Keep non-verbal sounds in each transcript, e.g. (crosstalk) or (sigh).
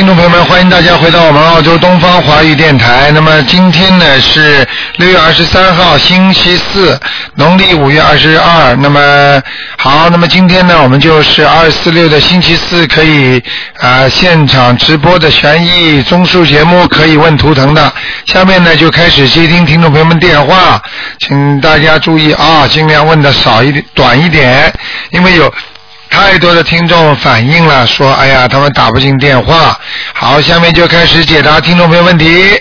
听众朋友们欢迎大家回到我们澳洲东方华语电台。那么今天呢是六月二十三号，星期四，农历五月二十二。那么好，那么今天呢，我们就是二四六的星期四，可以啊、现场直播的悬疑综述节目，可以问图腾的。下面呢就开始接听听众朋友们电话，请大家注意啊，尽量问的少一点、短一点，因为有。太多的听众反映了，说：“哎呀，他们打不进电话。”好，下面就开始解答听众朋友问题。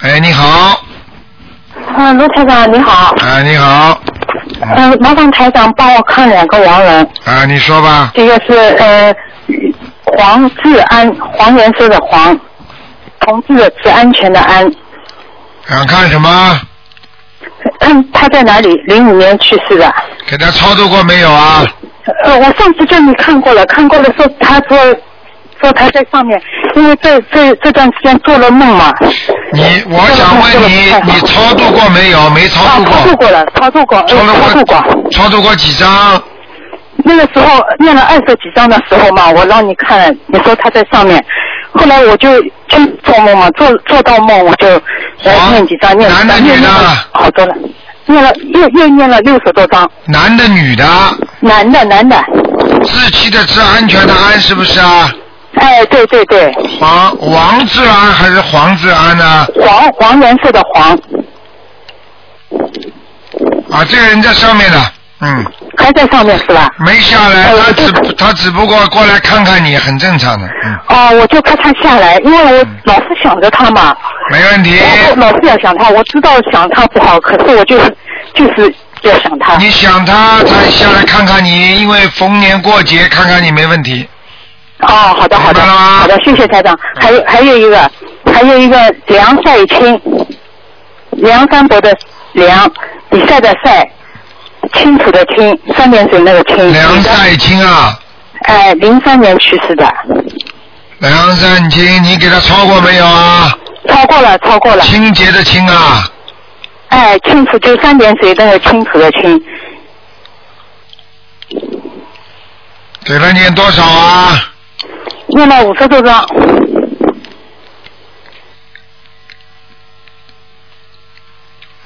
哎，你好，啊，卢台长你好，啊，你好，嗯、麻烦台长帮我看两个亡人，啊，你说吧，这个是呃黄志安，黄颜色的黄，同志的志，安全的安，想看什么？嗯，他在哪里？零五年去世的。给他操作过没有啊？呃，我上次叫你看过了，看过了说他说说他在上面，因为这这这段时间做了梦嘛。你，我想问你，你操作过没有？没超啊，度过？操作过了，操作过，呃，超度超度过。过？超度过几张？那个时候念了二十几张的时候嘛，我让你看，你说他在上面，后来我就就做梦嘛，做做到梦我就呃黄念几张，念，男的女的？好多了，念了又又念了六十多张，男的女的？男的男的，自欺的自，安全的安，是不是啊？哎对对对，黄王志安还是黄志安呢？黄黄颜色的黄，啊，这个人在上面呢，嗯，还在上面是吧？没下来，呃他只这他只不过过来看看你，很正常的，嗯，哦，我就怕他下来，因为我老是想着他嘛，没问题。老是要想他，我知道想他不好，可是我就是就是要想他。你想他，他下来看看你，因为逢年过节看看你没问题。哦，好的好的好的，谢谢台长。还有还有一个，还有一个梁赛清，梁山伯的梁，比赛的赛，清楚的清，三点水那个清。梁赛清啊，哎，零三年去世的，梁赛清，你给他超过没有啊？超过了超过了。清洁的清啊，哎，清楚就三点水那个清楚的清，给了念多少啊？念了五十多张。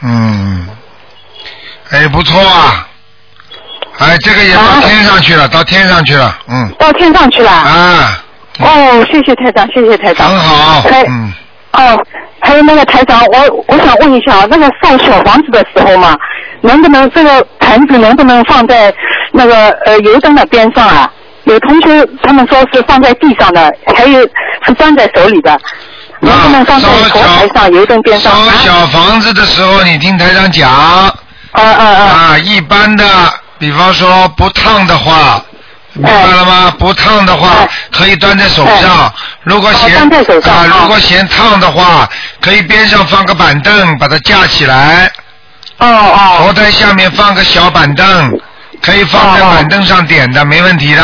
嗯，哎，不错啊，哎，这个也到啊天上去了，到天上去了，嗯，到天上去了。啊，哦，谢谢台长，谢谢台长。很好，嗯，哦，还有那个台长，我我想问一下，那个烧小房子的时候嘛，能不能这个盘子能不能放在那个呃油灯的边上啊？有同学他们说是放在地上的，还有是端在手里的，能不能放在烧佛台小上、油灯边上烧啊？小房子的时候，你听台长讲啊啊啊！啊，一般的，比方说不烫的话。明白了吗？不烫的话哎可以端在手上，如果嫌啊，啊如果嫌烫的话，可以边上放个板凳，把它架起来。哦哦头台下面放个小板凳，可以放在板凳上点的，没问题的。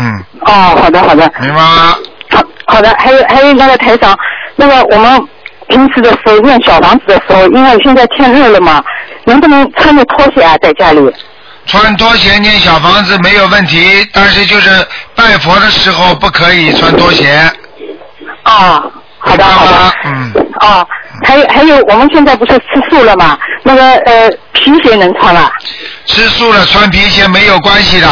嗯，哦，好的好的。明白吗？好好的，还有还有那个台长，那个我们平时的时候念小房子的时候，因为现在天热了嘛，能不能穿着拖鞋啊在家里？穿拖鞋念小房子没有问题，但是就是拜佛的时候不可以穿拖鞋。啊，好的好的。嗯。啊，还有还有，我们现在不是吃素了嘛？那个呃皮鞋能穿吧？吃素了穿皮鞋没有关系的。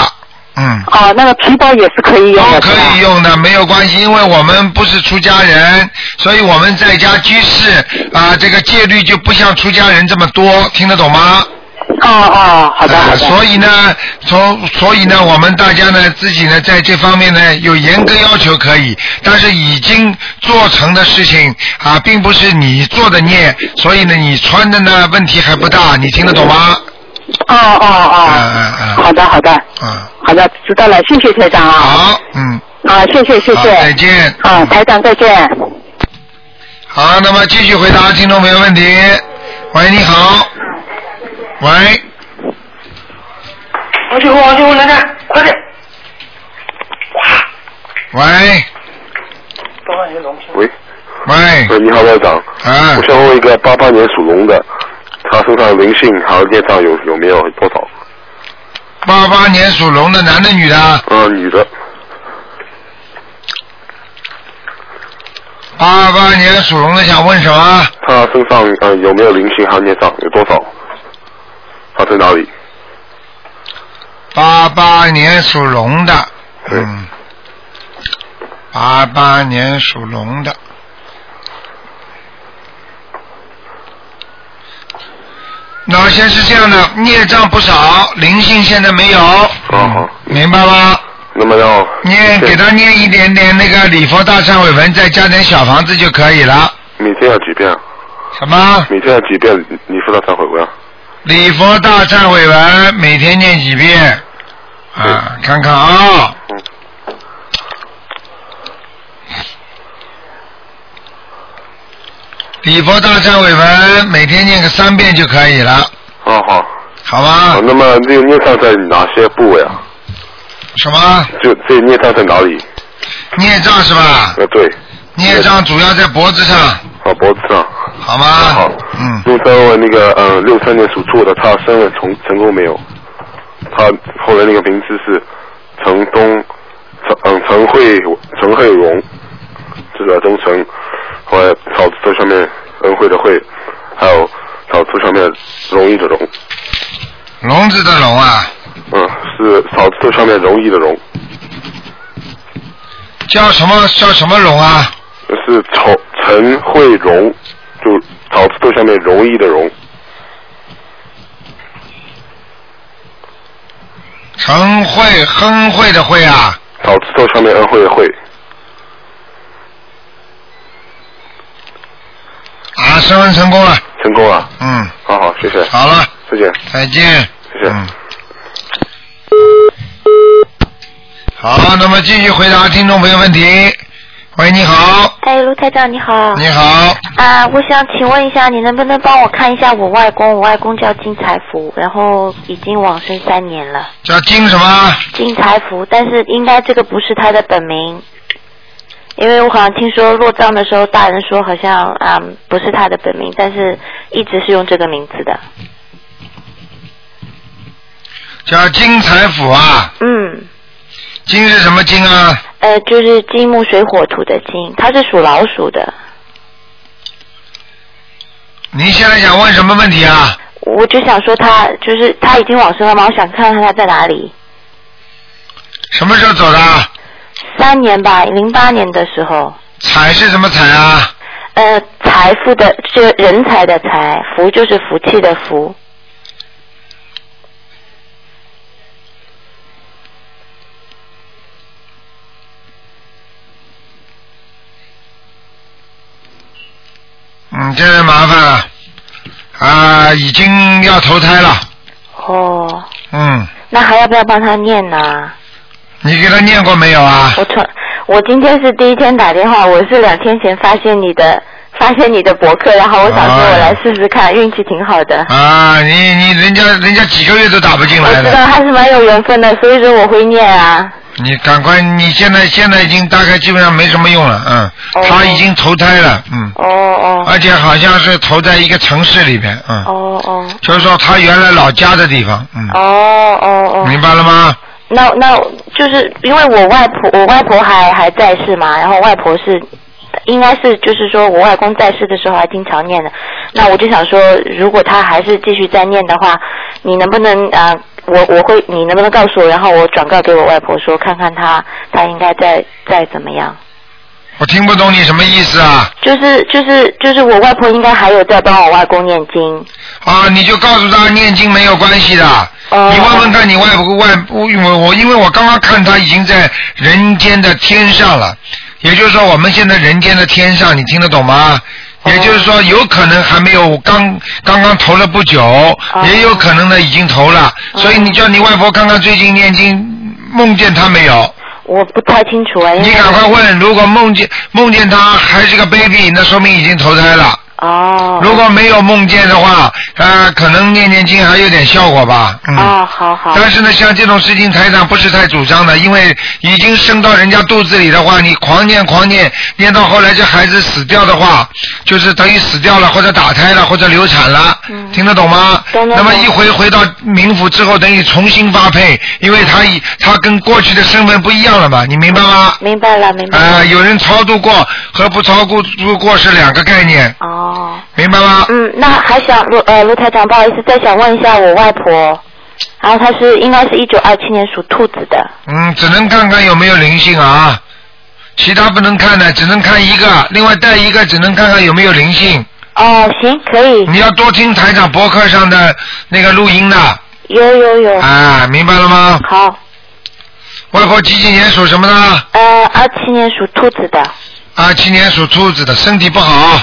嗯。啊，那个皮包也是可以用的。都可以用的，没有关系，因为我们不是出家人，所以我们在家居士啊，这个戒律就不像出家人这么多，听得懂吗？哦哦，好的好呃的。所以呢，从所以呢，我们大家呢自己呢在这方面呢有严格要求可以，但是已经做成的事情啊，并不是你做的孽，所以呢你穿的呢问题还不大，你听得懂吗？哦哦哦。嗯嗯嗯好的好的嗯，好的，知道了，谢谢台长啊。好，嗯，啊，谢谢谢，谢。再见。啊，台长再见。好，那么继续回答听众朋友问题。喂，你好。喂，王师傅，王师傅来看，快点！哇，喂？喂，喂，呃，你好，外长。啊我，想问一个八八年属龙的，他身上灵性还有业障有有没有多少？八八年属龙的男的女的？嗯、女的，八八年属龙的想问什么？他身上呃有没有灵性还有孽障？有多少？他在哪里？八八年属龙的，嗯，八八年属龙的。老先是这样的，孽障不少，灵性现在没有，好好，明白吗？那么要念给他念一点点那个礼佛大忏悔文，再加点小房子就可以了。每天要几遍啊？什么？每天要几遍你说的忏悔文啊？礼佛大忏悔文每天念几遍？啊，看看啊。嗯礼佛大忏悔文每天念个三遍就可以了，好好。好吗好，？那么这个孽障在哪些部位啊？什么就这孽障在哪里？孽障是吧？呃，对，孽障主要在脖子上，啊脖子上。好吗？好，嗯，陆三问那个呃六三年属兔的，他生了成成功没有？他后来那个名字是陈东，陈嗯陈慧陈慧荣，这个东城，后来草字头上面恩惠的惠，还有草字上面容易的容，笼子的聋啊，嗯是草字头上面容易的容，叫什么叫什么龙啊？是陈陈慧荣，就草字头下面容易的容，陈慧亨会的会啊，草字头上面恩惠的惠，啊，升温成功了，成功了，嗯，好好谢谢，好了，再见。再见。谢谢嗯。好，那么继续回答听众朋友问题。喂，你好，哎，卢台长你好。你好，啊，我想请问一下，你能不能帮我看一下我外公？我外公叫金财福，然后已经往生三年了。叫金什么？金财福，但是应该这个不是他的本名，因为我好像听说落葬的时候，大人说好像啊、不是他的本名，但是一直是用这个名字的。叫金财福啊。嗯，金是什么金啊？呃，就是金木水火土的金，它是属老鼠的。您现在想问什么问题啊？我就想说他就是他已经往生了吗？我想看看他在哪里。什么时候走的？三年吧，零八年的时候。财是什么财啊？呃，财富的这个人才的财，福就是福气的福。嗯，这个麻烦了，啊，已经要投胎了。哦，嗯，那还要不要帮他念呢？你给他念过没有啊？我从我今天是第一天打电话，我是两天前发现你的发现你的博客，然后我想说哎我来试试看，运气挺好的。啊，你你人家人家几个月都打不进我知道还是蛮有缘分的，所以说我会念啊。你赶快，你现在现在已经大概基本上没什么用了，嗯，哦。他已经投胎了，嗯，哦哦。而且好像是投在一个城市里边，嗯，哦哦。就是说他原来老家的地方，嗯，哦哦哦。明白了吗？那那就是因为我外婆，我外婆还还在世嘛，然后外婆是应该是就是说我外公在世的时候还经常念的，那我就想说，如果他还是继续在念的话，你能不能啊、我我会你能不能告诉我，然后我转告给我外婆说，看看她她应该再再怎么样？我听不懂你什么意思啊？就是就是就是我外婆应该还有在帮我外公念经，啊，你就告诉他念经没有关系的。哦你问问看你外婆外，我我我因为我刚刚看他已经在人间的天上了，也就是说我们现在人间的天上，你听得懂吗？哦也就是说，有可能还没有刚刚刚投了不久，哦也有可能呢已经投了，所以你叫你外婆看看最近念经梦见他没有？我不太清楚哎，你赶快问，如果梦见梦见他还是个 baby，那说明已经投胎了。哦。如果没有梦见的话，呃，可能念念经还有点效果吧。嗯。哦，好好。但是呢，像这种事情，台长不是太主张的，因为已经生到人家肚子里的话，你狂念狂念，念到后来这孩子死掉的话，就是等于死掉了，或者打胎了，或者流产了，听得懂吗？那么一回回到冥府之后，等于重新发配，因为他以他跟过去的身份不一样了嘛，你明白吗？明白了，明白了。呃，有人超度过和不超度过是两个概念，哦。明白吗？嗯，那还想卢呃卢台长，不好意思，再想问一下我外婆，然后她是应该是一九二七年属兔子的。嗯，只能看看有没有灵性啊，其他不能看的，只能看一个，另外带一个只能看看有没有灵性。哦，行，可以。你要多听台长博客上的那个录音的。有有有。啊，明白了吗？好。外婆几几年属什么的？呃，二七年属兔子的。二七年属兔子的，身体不好，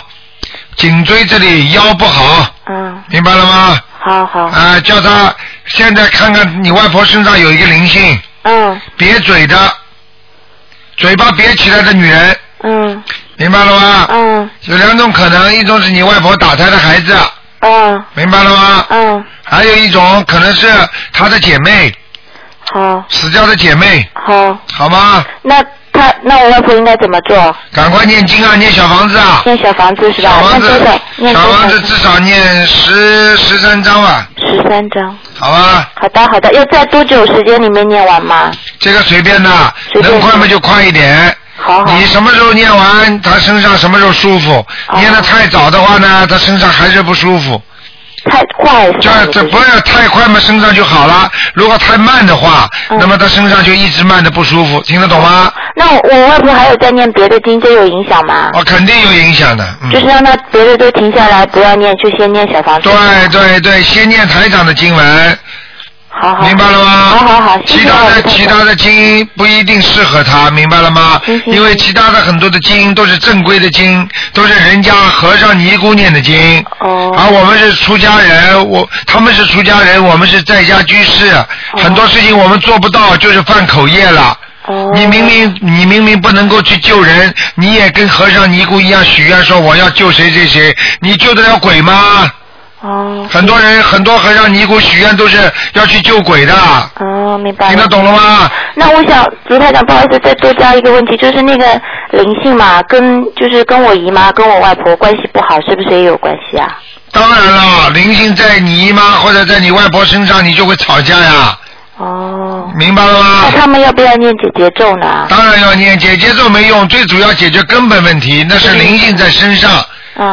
颈椎这里腰不好。嗯。明白了吗？好好。啊，叫他现在看看你外婆身上有一个灵性。嗯。瘪嘴的，嘴巴瘪起来的女人。嗯。明白了吗？嗯。有两种可能，一种是你外婆打胎的孩子。嗯。明白了吗？嗯。还有一种可能是她的姐妹。好。死掉的姐妹。好。好吗？那她那我外婆应该怎么做？赶快念经啊，念小房子啊。念小房子是吧？小房子小房子至少念十十三章吧，十三章。好吧？好的好的，要在多久时间里面念完吗？这个随便的，能快嘛就快一点。好好。你什么时候念完，他身上什么时候舒服。念的太早的话呢，他身上还是不舒服。太快这这不要太快嘛，身上就好了。如果太慢的话，嗯那么他身上就一直慢的不舒服，听得懂吗？那我我外婆还有在念别的经，这有影响吗？哦，肯定有影响的。嗯、就是让他别的都停下来，不要念，就先念小房子。对对对，先念台长的经文。好好。明白了吗？好好好，其他的其他的精英不一定适合他，明白了吗？因为其他的很多的精英都是正规的经，都是人家和尚尼姑念的经。哦。而我们是出家人，我他们是出家人，我们是在家居士，哦很多事情我们做不到，就是犯口业了。哦。你明明你明明不能够去救人，你也跟和尚尼姑一样许愿说我要救谁谁谁，你救得了鬼吗？哦。很多人很多和尚尼姑许愿都是要去救鬼的。哦，明白了。听得懂了吗？那我想，卢台长，不好意思，再多加一个问题，就是那个灵性嘛，跟就是跟我姨妈、跟我外婆关系不好，是不是也有关系啊？当然了，灵性在你姨妈或者在你外婆身上，你就会吵架呀。哦。明白了吗？那他们要不要念姐姐咒呢？当然要念姐姐咒没用，最主要解决根本问题，那是灵性在身上。嗯。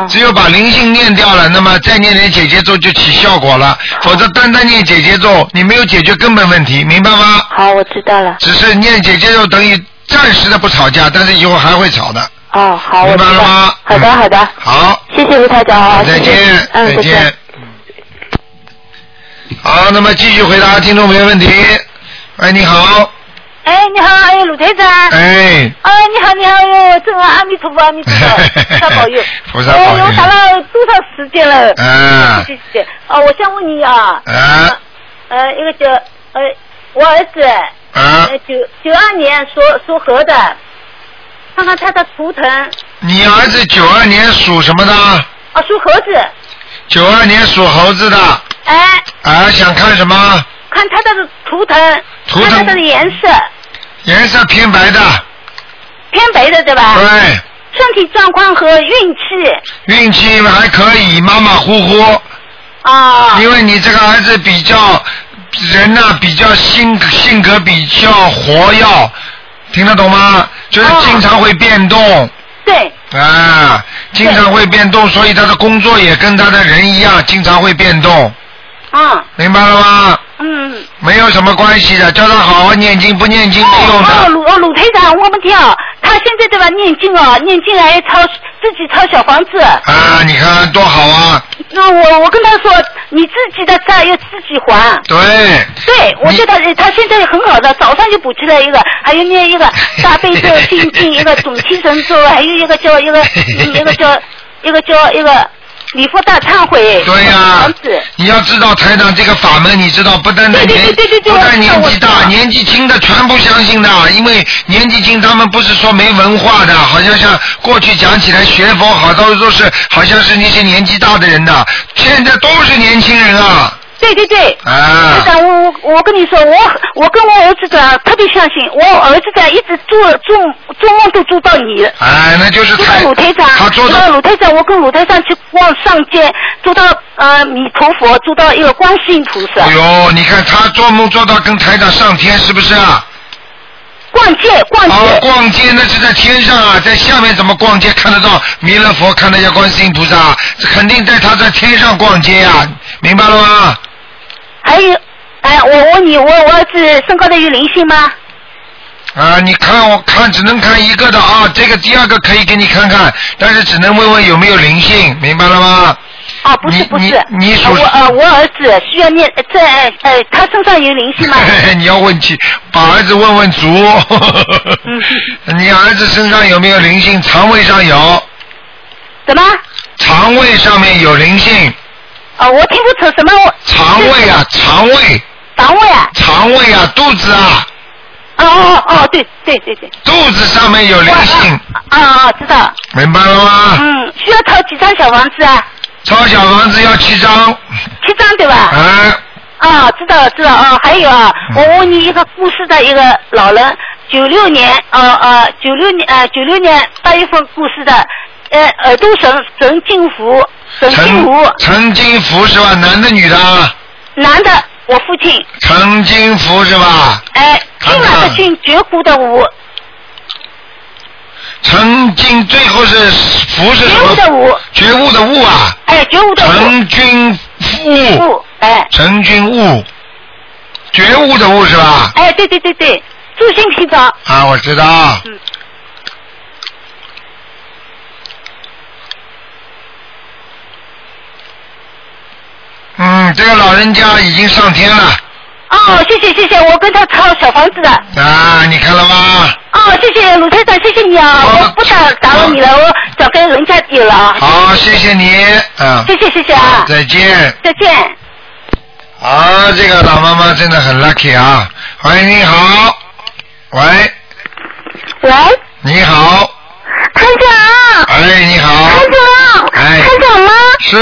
只有把灵性念掉了，那么再念点姐姐咒就起效果了。否则单单念姐姐咒，你没有解决根本问题，明白吗？好，我知道了。只是念姐姐咒等于暂时的不吵架，但是以后还会吵的。哦，好，我明。白了吗？好的，好的。好。谢谢吴台长啊，再见，嗯，再见。好，那么继续回答听众朋友问题。喂，你好。哎，你好，哎，鲁台长。哎。啊，你好，你好，哟，真阿弥陀佛，阿弥陀佛，(laughs) 菩萨保佑。菩萨保佑哎，我打了多少时间了？啊谢谢谢谢。哦，我想问你啊。啊。呃，一个叫呃，我儿子。啊。呃，九九二年属属猴的，看看他的图腾。你儿子九二年属什么的？啊，属猴子。九二年属猴子的。哎。啊，想看什么？看他的图腾，图腾看他的颜色，颜色偏白的。偏白的对吧？对。身体状况和运气运气还可以，马马虎虎。啊。因为你这个儿子比较人呢、比较性性格比较活跃，听得懂吗？就是经常会变动。对。啊，经常会变动，所以他的工作也跟他的人一样，经常会变动。啊。明白了吗？嗯。没有什么关系的，叫他好好念经，不念经没用的。哦，鲁哦鲁台长，我们听啊，他现在对吧念经哦，念经还抄自己抄小房子。啊，你看多好啊！那我我跟他说，你自己的债要自己还。对。对，我觉得他现在很好的，早上就补起来一个，还有念一个 (laughs) 大悲咒、心经，一个总提神咒，还有一个叫一个嗯一个叫一个叫一个礼佛大忏悔，对呀、你要知道台长这个法门，你知道不但对对年不但年纪大，年纪轻的全部相信的，因为年纪轻他们不是说没文化的，好像像过去讲起来学佛好多都是好像是那些年纪大的人的，现在都是年轻人啊对对对。啊台！长，我我我跟你说，我我跟我儿子的特别相信，我儿子的一直做做做梦都做到你，哎，那就是做到台鲁台长，他做做到的鲁台长，我跟鲁台长去逛上街，做到呃弥陀佛，做到一个观世音菩萨哎，呦，你看他做梦做到跟台长上天，是不是啊？逛街逛哦，街，逛街那是在天上啊，在下面怎么逛街看得到弥勒佛，看得见观世音菩萨？这肯定在他在天上逛街呀、明白了吗？还有，哎，我问你，我我儿子身高的有灵性吗？啊，你看我看只能看一个的啊，这个第二个可以给你看看，但是只能问问有没有灵性，明白了吗？啊，不是不是，你你我呃我儿子需要念呃在呃他身上有灵性吗？(laughs) 你要问起，把儿子问问足。(laughs) 你儿子身上有没有灵性？肠胃上有，什么？肠胃上面有灵性，啊，我听不出什么。我肠胃啊，肠胃，肠胃啊？肠胃啊，肚子啊，哦哦哦，对对对对。肚子上面有灵性，啊啊，知道。明白了吗？嗯，需要抄几张小房子啊？抄小房子要七张，七张对吧？啊，啊，知道了知道啊，还有啊，嗯我问你一个故事的一个老人，九六年呃呃九六年呃九六年八月份故事的，呃耳朵神陈金福陈金福陈金福是吧？男的女的啊？男的，我父亲，陈金福是吧？哎，看金马看的金，绝湖的湖，陈金最后是福是觉什么？悟的悟，觉悟的悟啊，哎，觉悟的悟，陈君悟，悟，哎陈君悟，觉悟的悟是吧？哎，对对对对，助兴洗澡，啊，我知道。嗯嗯，这个老人家已经上天了哦，谢谢谢谢，我跟他抄小房子的。啊，你看了吗？哦，谢谢鲁台长，谢谢你啊！好我不打打扰你了，我早跟人家有了啊。好，谢谢你，啊，谢谢谢谢啊，再见。再见。啊，这个老妈妈真的很 lucky 啊！喂，你好，喂，喂，你好，团长，哎，你好，团长，哎团长吗？是，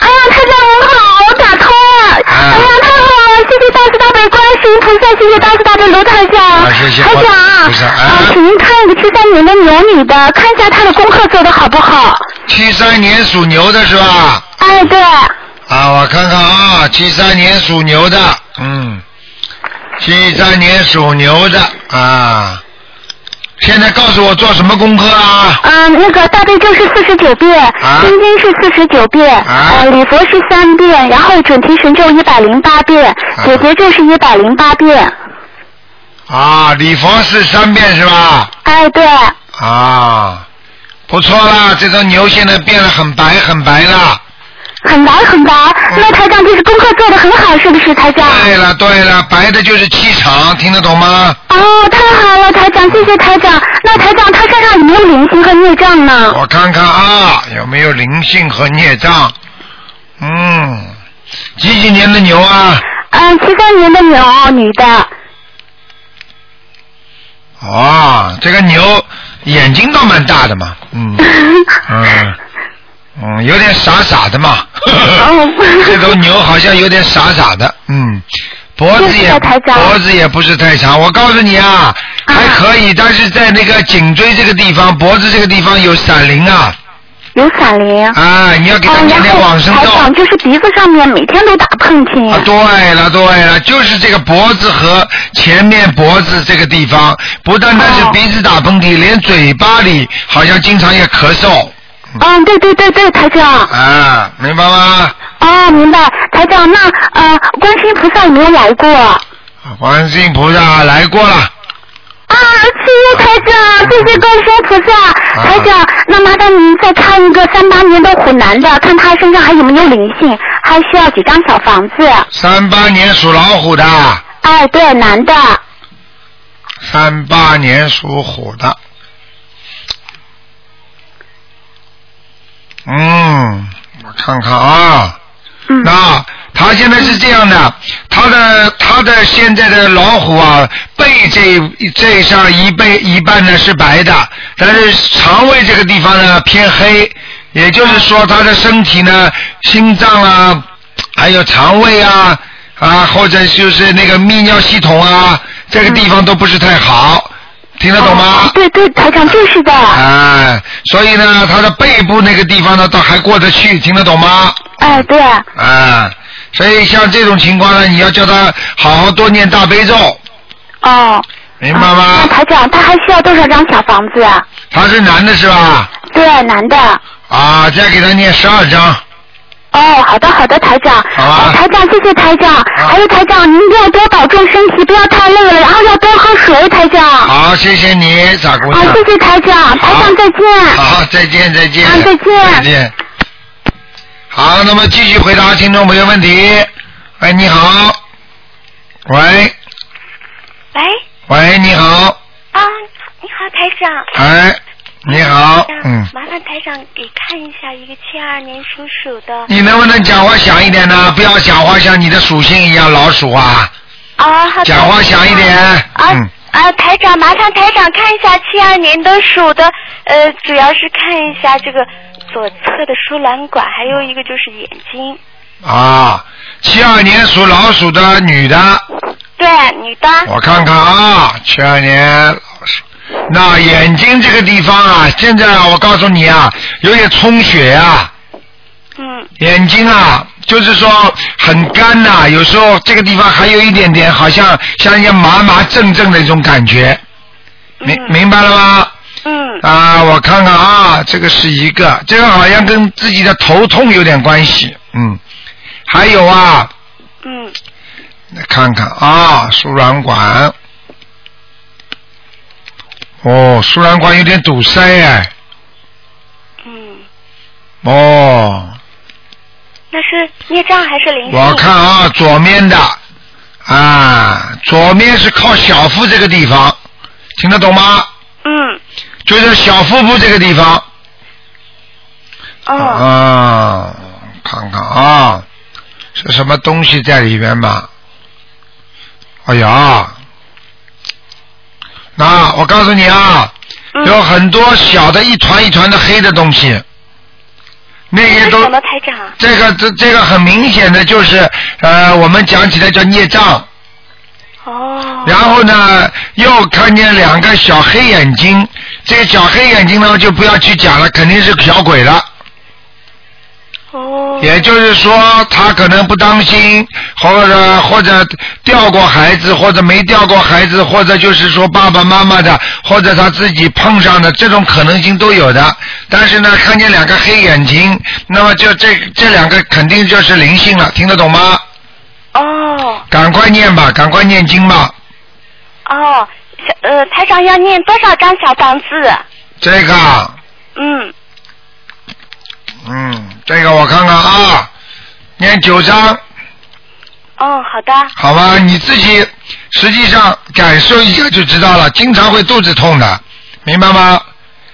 哎呀，太长您好，我打通了。啊哎呀，太好了，谢谢大慈大悲观世音菩萨，谢谢大慈大悲卢台长。啊谢谢台长，菩萨啊啊，请您看一个七三年的牛女的，看一下她的功课做的好不好？七三年属牛的是吧？哎，对，啊，我看看啊，七三年属牛的，嗯，七三年属牛的啊，现在告诉我做什么功课啊？嗯，那个大悲咒是四十九遍，啊心经是四十九遍，啊呃，礼佛是三遍，然后准提神咒一百零八遍，啊解结咒是一百零八遍。啊，礼佛是三遍是吧？哎，对，啊，不错啦，这头牛现在变得很白很白了。很白很白。嗯那台长就是功课做的很好，是不是台长？对了对了，白的就是气场，听得懂吗？哦，太好了，台长，谢谢台长。那台长他身上有没有灵性和孽障呢？我看看啊，有没有灵性和孽障？嗯，几几年的牛啊？嗯，七三年的牛，女的。哦，这个牛眼睛倒蛮大的嘛，嗯 (laughs) 嗯嗯，有点傻傻的嘛。哦 (laughs) 这头牛好像有点傻傻的，嗯，脖子也脖子也不是太长。我告诉你啊，还可以，但是在那个颈椎这个地方、脖子这个地方有闪灵啊有闪灵。啊！你要给他哦，念点往生咒。台长就是鼻子上面每天都打喷嚏。啊，对了对了，就是这个脖子和前面脖子这个地方，不单单是哦鼻子打喷嚏，连嘴巴里好像经常也咳嗽嗯，对对对对，台长。啊，明白吗？哦，明白。台长，那呃，观世音菩萨有没有来过？啊，观世音菩萨来过了，啊谢谢台长，谢谢观世音菩萨。台长，那麻烦您再看一个三八年的虎男的，看他身上还有没有灵性，还需要几张小房子。三八年属老虎的，哎，对，男的。三八年属虎的，嗯，我看看啊，嗯。那他现在是这样的，他的他的现在的老虎啊，背这这上一背一半呢是白的，但是肠胃这个地方呢偏黑，也就是说他的身体呢，心脏啊，还有肠胃啊啊，或者就是那个泌尿系统啊，这个地方都不是太好，听得懂吗？哦对对，台长就是的。哎，所以呢，他的背部那个地方呢，倒还过得去，听得懂吗？哎，对。啊，所以像这种情况呢，你要叫他好好多念大悲咒，哦。明白吗那？台长，他还需要多少张小房子啊？他是男的是吧？对，男的。啊，再给他念十二章。哦，好的好的，台长。好啊哎台长，谢谢台长。还有台长，您一定要多保重身体，不要太累了，然后要多喝水，台长。好，谢谢你，傻姑好，娘。谢谢台长，台长再见。好，再见再见。啊再见再见。好，那么继续回答听众朋友问题。喂，你好。喂喂，喂，你好。啊，你好，台长。哎，你好，嗯。麻烦台长给看一下一个七二年属鼠的。你能不能讲话响一点呢？不要讲话像你的属性一样老鼠啊！啊，好的。讲话响一点。啊嗯，啊，台长，麻烦台长看一下七二年的鼠的，呃，主要是看一下这个左侧的输卵管，还有一个就是眼睛。啊，七二年属老鼠的女的，对，女的。我看看啊，七二年那眼睛这个地方啊，现在啊，我告诉你啊，有点充血啊，嗯。眼睛啊，就是说很干呐、有时候这个地方还有一点点，好像像一些麻麻正正的一种感觉，明、明白了吗？嗯。啊，我看看啊，这个是一个，这个好像跟自己的头痛有点关系，嗯，还有啊，嗯。来看看啊，输卵管，哦，输卵管有点堵塞哎，嗯，哦，那是孽障还是灵性？我看啊，左面的啊，左面是靠小腹这个地方，听得懂吗？嗯就是小腹部这个地方。哦啊，看看啊，是什么东西在里面吧？哎呀，那我告诉你啊，嗯有很多小的一团一团的黑的东西，那些都？这个这这个很明显的就是呃，我们讲起来叫孽障。哦。然后呢，又看见两个小黑眼睛，这个小黑眼睛呢就不要去讲了，肯定是小鬼了。哦。也就是说，他可能不当心，或者或者掉过孩子，或者没掉过孩子，或者就是说爸爸妈妈的，或者他自己碰上的，这种可能性都有的。但是呢，看见两个黑眼睛，那么就这这两个肯定就是灵性了，听得懂吗？哦赶快念吧，赶快念经吧。哦，小呃，台长要念多少张小房子？这个啊，嗯，嗯，这个我看看啊，念九章，哦，好的。好吧？你自己实际上感受一下就知道了，经常会肚子痛的，明白吗？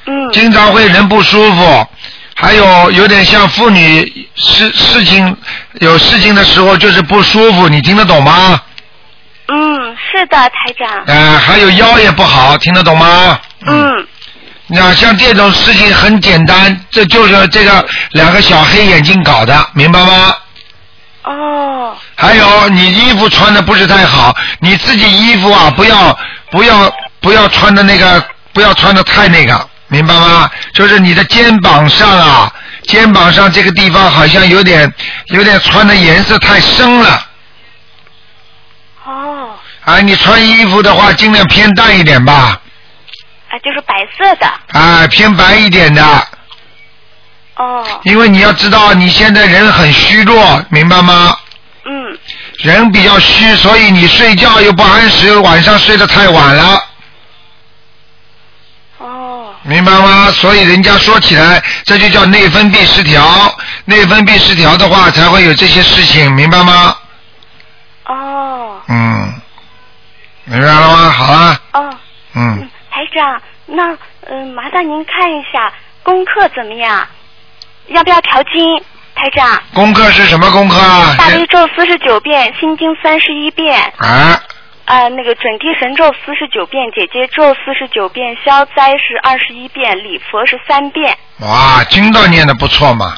嗯。经常会人不舒服，还有有点像妇女事事情有事情的时候就是不舒服，你听得懂吗？嗯，是的，台长。呃，还有腰也不好，听得懂吗？嗯。那像这种事情很简单，这就是这个两个小黑眼睛搞的，明白吗？哦。还有你衣服穿的不是太好，你自己衣服啊不要不要不要穿的那个不要穿的太那个，明白吗？就是你的肩膀上啊，肩膀上这个地方好像有点有点穿的颜色太深了。哦，啊，你穿衣服的话尽量偏淡一点吧，啊，就是白色的。啊，偏白一点的，哦。因为你要知道你现在人很虚弱，明白吗？嗯。人比较虚，所以你睡觉又不按时，晚上睡得太晚了。哦。明白吗？所以人家说起来，这就叫内分泌失调。内分泌失调的话，才会有这些事情，明白吗？哦。嗯，明白了吗？好了，哦，嗯，台长，那嗯、呃麻烦您看一下功课怎么样？要不要调经？台台长。功课是什么功课啊？大悲咒四十九遍，心经三十一遍，啊，啊，那个准提神咒四十九遍，姐姐咒四十九遍，消灾是二十一遍，礼佛是三遍。哇，经道念的不错嘛，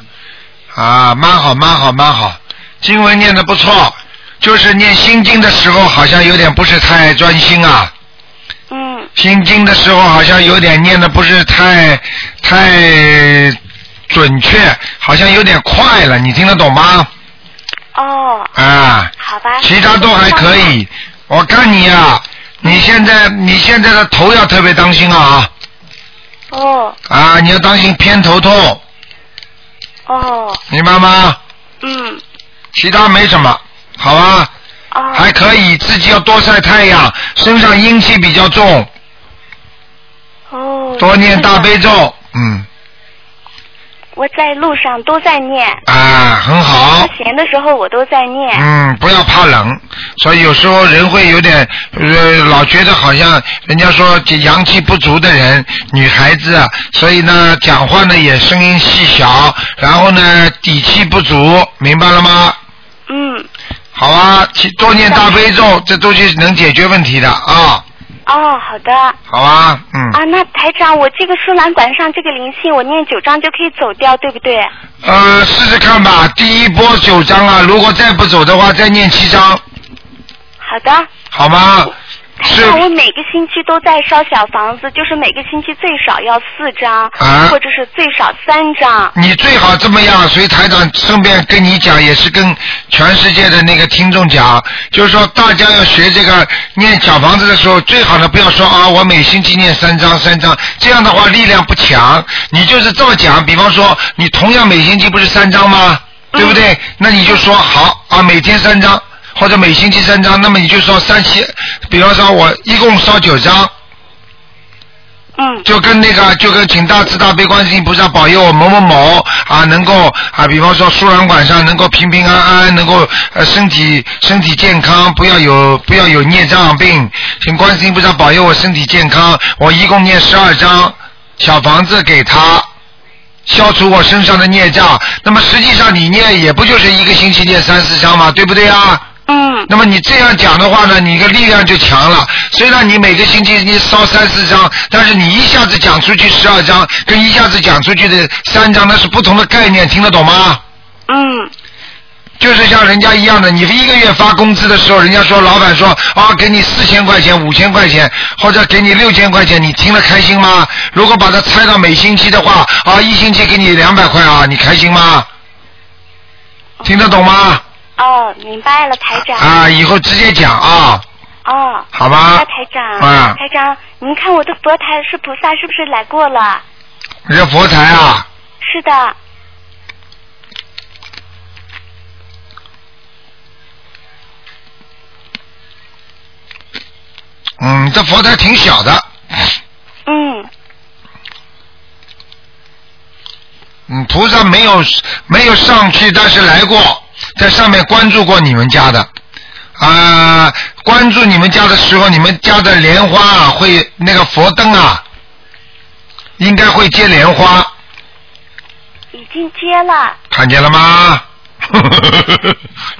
啊，蛮好蛮好蛮好，经文念的不错，就是念心经的时候好像有点不是太专心啊。嗯。心经的时候好像有点念的不是太太准确，好像有点快了，你听得懂吗？哦。啊。好吧。其他都还可以。我看你呀、你现在你现在的头要特别当心啊哦啊！你要当心偏头痛，哦，明白吗？嗯，其他没什么，好吧？哦。还可以，自己要多晒太阳，身上阴气比较重，哦。多念大悲咒，嗯我在路上都在念。啊，很好。闲的时候我都在念。嗯，不要怕冷，所以有时候人会有点呃，老觉得好像人家说这阳气不足的人，女孩子啊，所以呢讲话呢也声音细小，然后呢底气不足，明白了吗？嗯。好啊，其多念大悲咒，这都是能解决问题的啊，哦，好的。好啊，嗯，啊，那台长，我这个输卵管上这个灵性，我念九章就可以走掉，对不对？呃，试试看吧，第一波九章啊，如果再不走的话，再念七章，好的。好吗？台长，我每个星期都在烧小房子，就是每个星期最少要四张，啊或者是最少三张。你最好这么样，所以台长顺便跟你讲，也是跟全世界的那个听众讲，就是说大家要学这个念小房子的时候，最好呢不要说啊，我每星期念三张三张，这样的话力量不强。你就是这么讲，比方说你同样每星期不是三张吗？对不对？那你就说好啊，每天三张。或者每星期三张，那么你就说三七，比方说我一共烧九张，嗯，就跟那个，就跟请大慈大悲观世音菩萨保佑我某某某啊，能够啊，比方说输卵管上能够平平安安，能够呃身体身体健康，不要有不要有孽障病，请观世音菩萨保佑我身体健康。我一共念十二张小房子给他。消除我身上的孽障，那么实际上你念也不就是一个星期念三四章嘛，对不对啊？嗯。那么你这样讲的话呢，你的力量就强了。虽然你每个星期你烧三四张，但是你一下子讲出去十二张，跟一下子讲出去的三张那是不同的概念，听得懂吗？嗯。就是像人家一样的，你一个月发工资的时候，人家说老板说啊，给你四千块钱、五千块钱，或者给你六千块钱，你听了开心吗？如果把它拆到每星期的话，啊，一星期给你两百块啊，你开心吗？听得懂吗？哦，明白了，台长。啊，以后直接讲啊，哦。好吧那台长，啊台长，您看我的佛台是菩萨是不是来过了？这佛台啊，是的。嗯，这佛台挺小的，嗯。嗯，菩萨没有没有上去，但是来过，在上面关注过你们家的，啊、关注你们家的时候，你们家的莲花啊，会那个佛灯啊，应该会接莲花，已经接了，看见了吗？(laughs)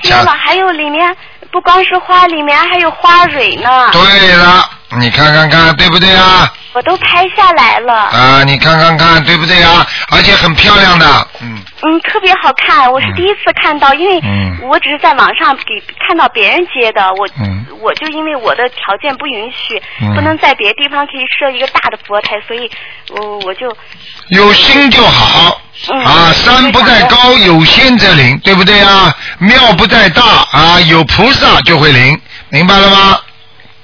接了，还有里面不光是花，里面还有花蕊呢。对了，你看看看，对不对啊？我都拍下来了。啊，你看看看，对不对啊？而且很漂亮的，嗯，嗯，特别好看，我是第一次看到，因为嗯我只是在网上给看到别人接的，我、嗯我就因为我的条件不允许，嗯不能在别的地方可以设一个大的佛台，所以我我就有心就好。嗯啊，山不在高，有仙则灵，对不对啊？庙不在大啊，有菩萨就会灵，明白了吗？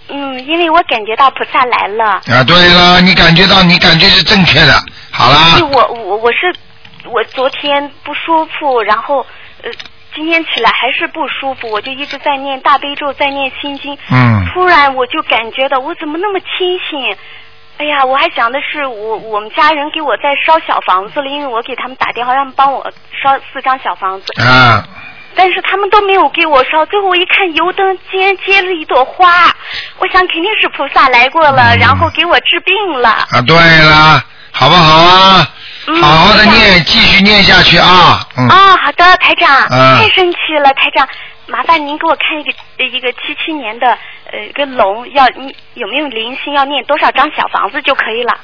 嗯，因为我感觉到菩萨来了，啊，对了，你感觉到，你感觉是正确的，好啦。我我我是我昨天不舒服，然后呃今天起来还是不舒服，我就一直在念大悲咒，在念心经。嗯突然我就感觉到我怎么那么清醒？哎呀，我还想的是我我们家人给我在烧小房子了，因为我给他们打电话让他们帮我烧四张小房子，啊，但是他们都没有给我烧。最后我一看油灯竟然接了一朵花，我想肯定是菩萨来过了，然后给我治病了。啊，对了，好不好啊？嗯好好的念，继续念下去啊。嗯。啊，好的，台长，嗯太神奇了，台长，麻烦您给我看一个呃一个七七年的呃一个龙，要你有没有灵性，要念多少张小房子就可以了。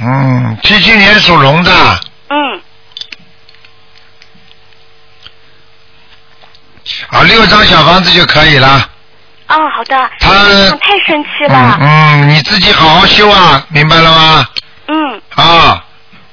嗯，七七年属龙的，嗯，啊，六张小房子就可以了。哦，好的，他太神奇嗯了，嗯，你自己好好修啊，明白了吗？嗯。啊，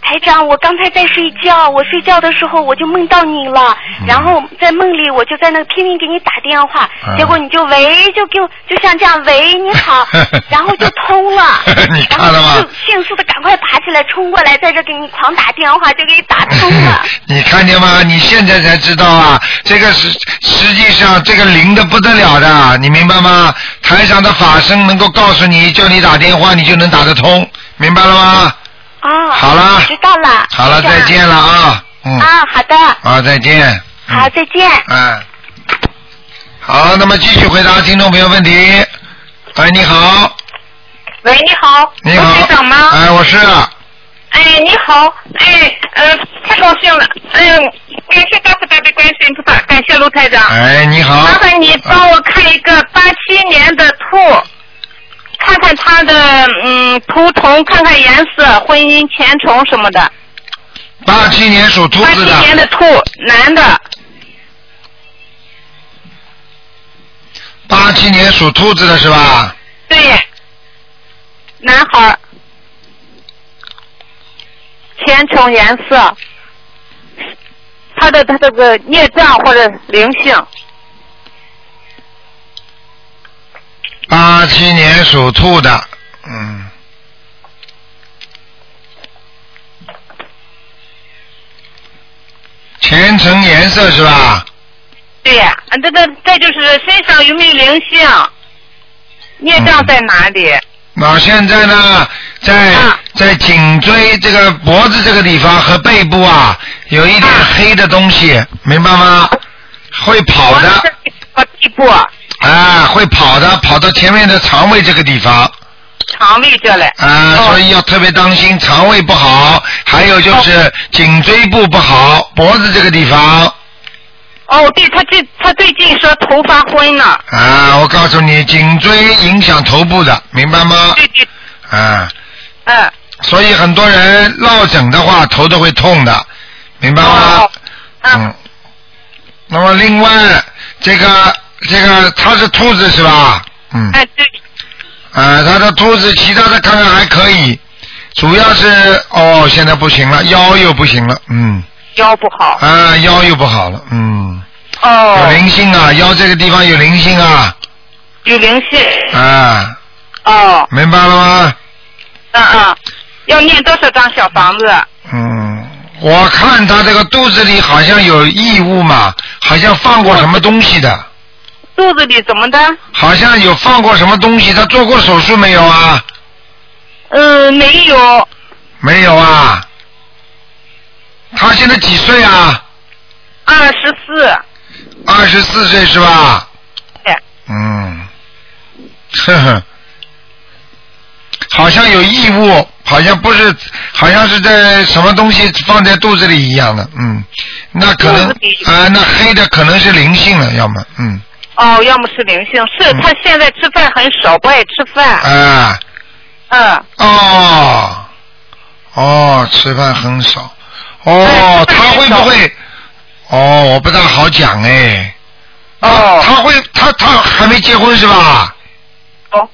台长，我刚才在睡觉，我睡觉的时候我就梦到你了，然后在梦里我就在那拼命给你打电话，嗯结果你就喂，就给我就像这样喂你好，(laughs) 然后就通了，(laughs) 你看了吗就？迅速的赶快爬起来冲过来，在这给你狂打电话，就给你打通了。(laughs) 你看见吗？你现在才知道啊，这个是实际上这个灵的不得了的，你明白吗？台上的法身能够告诉你，叫你打电话，你就能打得通，明白了吗？哦，好了。知道了。好了，再见了啊，嗯，啊，好的，啊，再见，好，再见。嗯，好，那么继续回答听众朋友问题。哎，你好，喂，你好，你好，罗台长吗？哎，我是，哎，你好，哎，呃，太高兴了，哎呦，感谢大慈大悲观世音菩萨，感谢卢台长。哎，你好，麻烦你帮我看一个八七年的兔，看看他的嗯图腾，看看颜色、婚姻前程什么的。八七年属兔子的。八七，年的兔，男的，八七年属兔子的是吧？对，男孩儿，前程颜色，他的他这个孽障或者灵性，八七年属兔的，嗯，全程颜色是吧？对呀，啊这个再就是身上有没有灵性，孽障在哪里？那现在呢，在、啊在颈椎这个脖子这个地方和背部啊，有一点黑的东西，明白吗？会跑的，我地部啊，会跑的，跑到前面的肠胃这个地方，肠胃这嘞。啊，所以要特别当心肠胃不好，还有就是颈椎部不好，脖子这个地方。哦，对他最他最近说头发昏了，啊，我告诉你，颈椎影响头部的，明白吗？对对，啊，嗯，所以很多人落枕的话，头都会痛的，明白吗？哦嗯。那么另外，这个这个他是兔子是吧？嗯。哎对，啊，他的兔子，其他的看看还可以，主要是哦，现在不行了，腰又不行了，嗯。腰不好。啊，腰又不好了，嗯。哦有哦，灵性啊，腰这个地方有灵性啊，有灵性。啊，哦，明白了吗？嗯嗯，要念多少张小房子？嗯，我看他这个肚子里好像有异物嘛，好像放过什么东西的，肚子里怎么的？好像有放过什么东西。他做过手术没有啊？嗯，没有，没有啊。他现在几岁啊？二十四。二十四岁是吧？对。嗯，呵呵，好像有异物，好像不是，好像是在什么东西放在肚子里一样的，嗯，那可能啊、那黑的可能是灵性了，要么，嗯，哦，要么是灵性，是他现在吃饭很少，不爱吃饭。啊、嗯，哦，哦，吃饭很少，哦，他会不会？哦，我不大好讲哎。哦他会，他他还没结婚是吧？哦，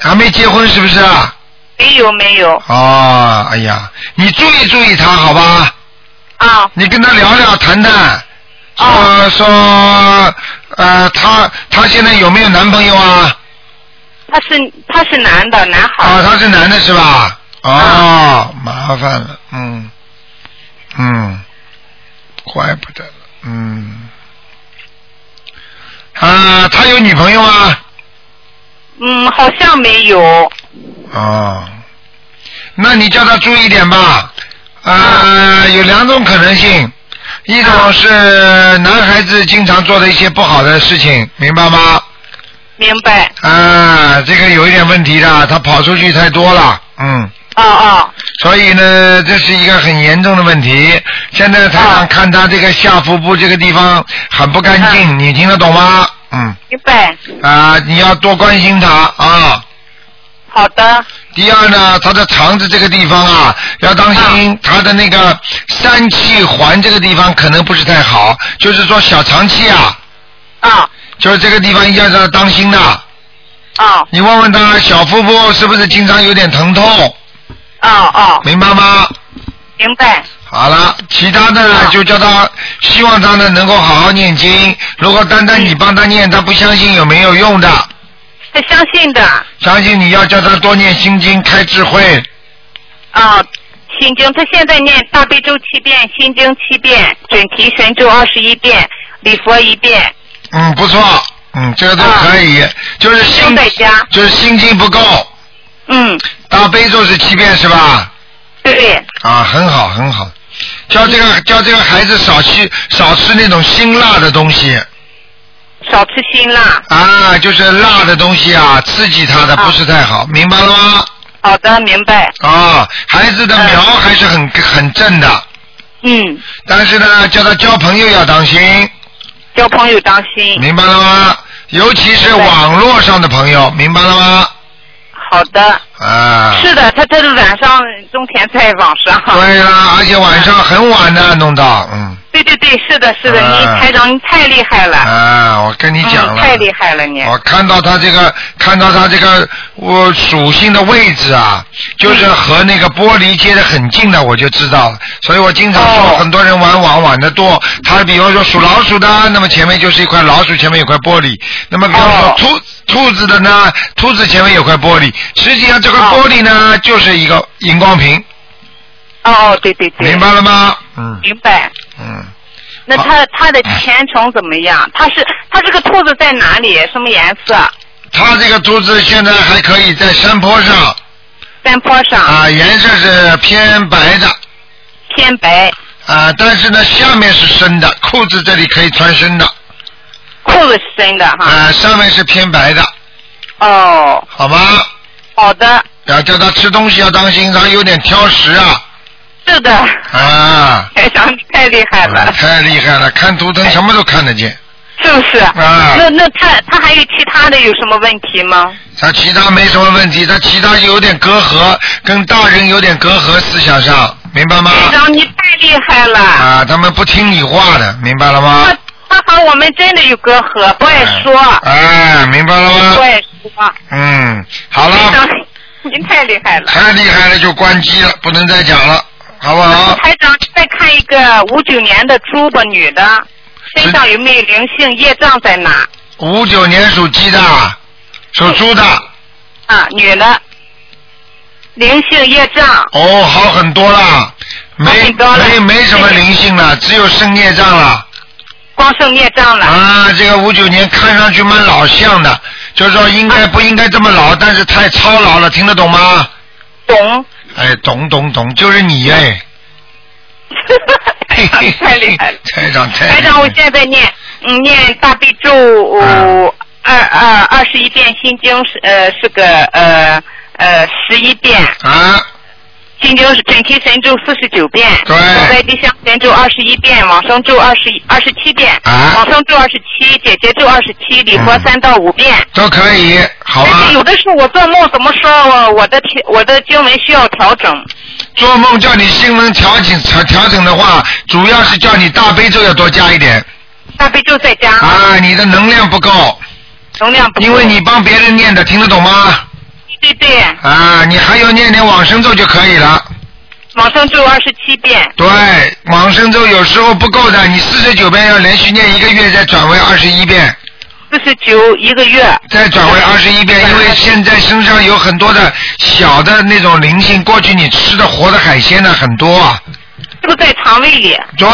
还没结婚是不是啊？没有没有哦，哎呀，你注意注意他好吧？啊，你跟他聊聊谈谈，说、哦说呃，他他现在有没有男朋友啊？他是他是男的，男孩。啊，他是男的是吧？哦，啊麻烦了，嗯嗯，怪不得了，嗯。啊，他有女朋友吗？嗯，好像没有。哦，那你叫他注意点吧。啊，有两种可能性，一种是男孩子经常做的一些不好的事情，明白吗？明白。啊，这个有一点问题的，他跑出去太多了，嗯，哦哦。所以呢，这是一个很严重的问题。现在台长看他这个下腹部这个地方很不干净，你听得懂吗？嗯。明白。啊，你要多关心他啊。好的。第二呢，他的肠子这个地方啊，要当心他的那个三气环这个地方可能不是太好，就是说小肠气啊。啊。就是这个地方一定要让他当心的。啊。你问问他小腹部是不是经常有点疼痛？啊啊。明白吗？明白。好了，其他的呢就叫他，希望他呢能够好好念经。如果单单你帮他念，他不相信有没有用的。他相信的。相信你要叫他多念心经，开智慧。啊，心经，他现在念大悲咒七遍，心经七遍，准提神咒二十一遍，礼佛一遍。嗯，不错，嗯，这个都可以，就是心在家，就是心经不够。嗯。大悲咒是七遍是吧？对。啊，很好很好，叫这个叫这个孩子少吃少吃那种辛辣的东西。少吃辛辣。啊，就是辣的东西啊，刺激他的不是太好，明白了吗？好的，明白。啊，孩子的苗还是很很正的。嗯。但是呢，叫他交朋友要当心。交朋友当心。明白了吗？尤其是网络上的朋友，明白了吗？好的。啊。是的，他他是晚上种田在网上。对啦，而且晚上很晚的弄到，嗯。对对对，是的，是的，你台长你太厉害了。啊，我跟你讲了。太厉害了你。我看到他这个，看到他这个我属性的位置啊，就是和那个玻璃接的很近的，我就知道了。所以我经常说，很多人玩网玩的多，他比方说属老鼠的，那么前面就是一块老鼠，前面有块玻璃。那么比方说兔兔子的呢，兔子前面有块玻璃，实际上这块玻璃呢，就是一个荧光屏。哦，对对对。明白了吗？嗯明白。嗯。那他他的前程怎么样？他是他这个兔子在哪里？什么颜色？他这个兔子现在还可以在山坡上。山坡上。啊，颜色是偏白的。偏白。啊，但是呢，下面是深的，裤子这里可以穿深的。裤子是深的哈。啊，上面是偏白的，哦。好吗？好的。要叫他吃东西要当心，他有点挑食啊。是的。啊。台 (laughs) 长你太厉害了。太厉害了，看图腾什么都看得见。是不是？啊那那他他还有其他的有什么问题吗？他其他没什么问题，他其他有点隔阂，跟大人有点隔阂，思想上，明白吗？台长你太厉害了。啊，他们不听你话的，明白了吗？他和我们真的有隔阂，不爱说。哎，明白了吗不？爱说。嗯，好了，(laughs) 您太厉害了。太厉害了就关机了，不能再讲了，好不好？台长，再看一个五九年的猪吧，女的，身上有没有灵性？业障在哪？五九年属鸡的，属猪的，啊，女的，灵性业障。哦，好很多了，没没没什么灵性了，只有生业障了。光剩孽障了。啊，这个五九年看上去蛮老相的，就是说应该不应该这么老，但是太操劳了，听得懂吗？懂。哎，懂懂懂，就是你哎。(laughs) 台长太厉害了。台长我现在念，嗯，念大悲咒嗯二二二十一遍，心经是呃是个呃呃十一遍。啊。心经是准提神咒四十九遍，对消灾吉祥神咒二十一遍，往生咒二十一二十七遍，啊往生咒二十七，姐姐咒二十七，礼佛三到五遍。都可以，好吧但是？有的时候我做梦怎么说，我我的调我的经文需要调整。做梦叫你新闻调整调调整的话，主要是叫你大悲咒要多加一点。大悲咒再加。啊，你的能量不够。能量不够。因为你帮别人念的，听得懂吗？对对，啊，你还要念点往生咒就可以了。往生咒二十七遍。对，往生咒有时候不够的，你四十九遍要连续念一个月，再转为二十一遍。四十九一个月。再转为二十一遍，因为现在身上有很多的小的那种灵性，过去你吃的活的海鲜呢很多啊。这个在肠胃里。对，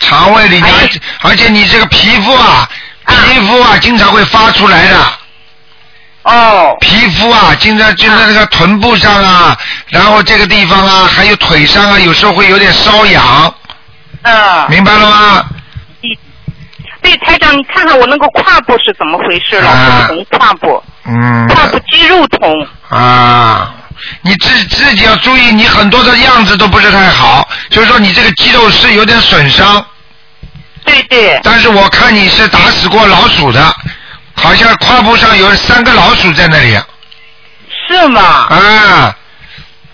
肠胃里，而且而且你这个皮肤啊，皮肤啊，经常会发出来的。哦。皮肤啊，经常就在那个臀部上啊，然后这个地方啊，还有腿上啊，有时候会有点瘙痒。嗯。明白了吗？对，台长，你看看我那个胯部是怎么回事？老是疼胯部，嗯。胯部肌肉痛。啊，你自自己要注意，你很多的样子都不是太好，就是说你这个肌肉是有点损伤。对对。但是我看你是打死过老鼠的，好像胯部上有三个老鼠在那里。是吗？啊。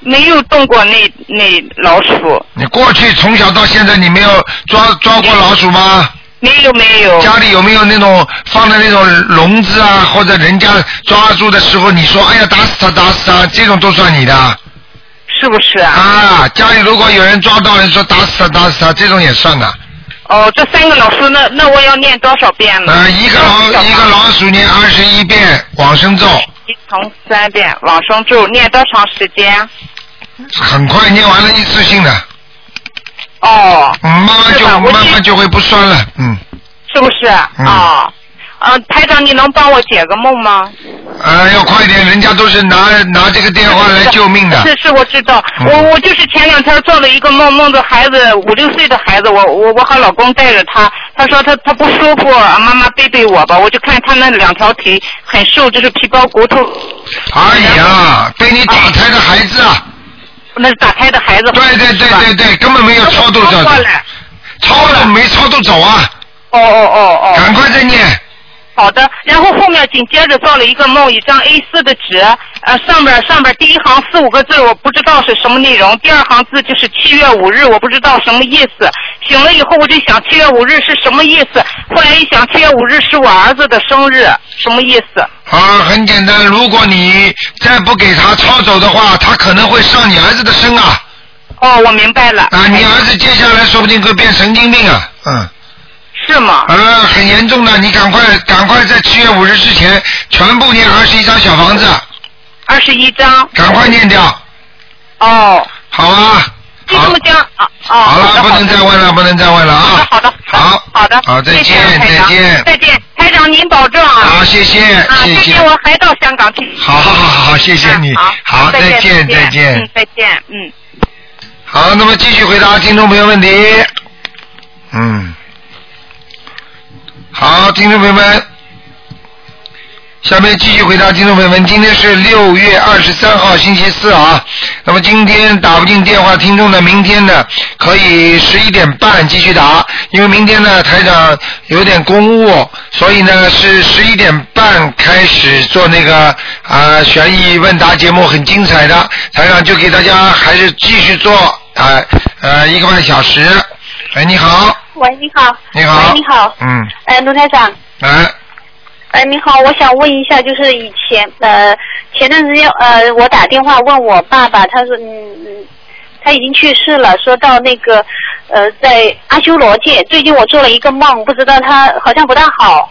没有动过那那老鼠。你过去从小到现在，你没有抓抓过老鼠吗？没有没有。家里有没有那种放的那种笼子啊，或者人家抓住的时候，你说哎呀打死他打死他，这种都算你的。是不是啊？啊，家里如果有人抓到人说打死他打死他，这种也算的。哦，这三个老鼠，那那我要念多少遍呢？呃，一个老一个老鼠念二十一遍往生咒。一从三遍往生咒，念多长时间？很快念完了一次性的。哦。嗯，慢慢就慢慢就会不酸了，嗯。是不是？嗯啊。呃，台长，你能帮我解个梦吗？呃，要快点，人家都是拿拿这个电话来救命的。是是，我知道。嗯我我就是前两天做了一个梦，梦着孩子五六岁的孩子，我我我和老公带着他，他说他他不舒服，妈妈背背我吧。我就看他那两条腿很瘦，就是皮包骨头。哎呀，被你打胎的孩子啊！那是打胎的孩子。对对对对对，根本没有超度走过来。超度没超度走啊！哦哦哦哦。赶快再念。好的，然后后面紧接着做了一个梦，一张 A 四的纸，呃，上边上边第一行四五个字，我不知道是什么内容，第二行字就是七月五日，我不知道什么意思。醒了以后我就想七月五日是什么意思，后来一想七月五日是我儿子的生日，什么意思？啊，很简单，如果你再不给他抄走的话，他可能会上你儿子的身啊。哦，我明白了。啊，你儿子接下来说不定会变神经病啊，嗯。是吗？呃，很严重的，你赶快赶快在七月五日之前全部念二十一张小房子。二十一张。赶快念掉。哦。好啊。就这么讲啊啊。好了，不能再问了，不能再问了啊。好的。好的。好的。好，再见，再见。再见，台长您保重啊。好，谢谢，啊，谢谢，我还到香港去。好好好好，谢谢你。好，再再见，再再见嗯，。再见，嗯。好，那么继续回答听众朋友问题。嗯。好，听众朋友们，下面继续回答听众朋友们。今天是六月二十三号，星期四啊。那么今天打不进电话，听众呢，明天呢可以十一点半继续打，因为明天呢台长有点公务，所以呢是十一点半开始做那个啊、悬疑问答节目，很精彩的。台长就给大家还是继续做啊呃一个半小时。哎，你好，喂，你好。你好喂，你好。嗯，哎，卢台长。嗯，哎，你好，我想问一下，就是以前呃前段时间呃我打电话问我爸爸，他说嗯嗯他已经去世了，说到那个呃在阿修罗界，最近我做了一个梦，不知道他好像不大好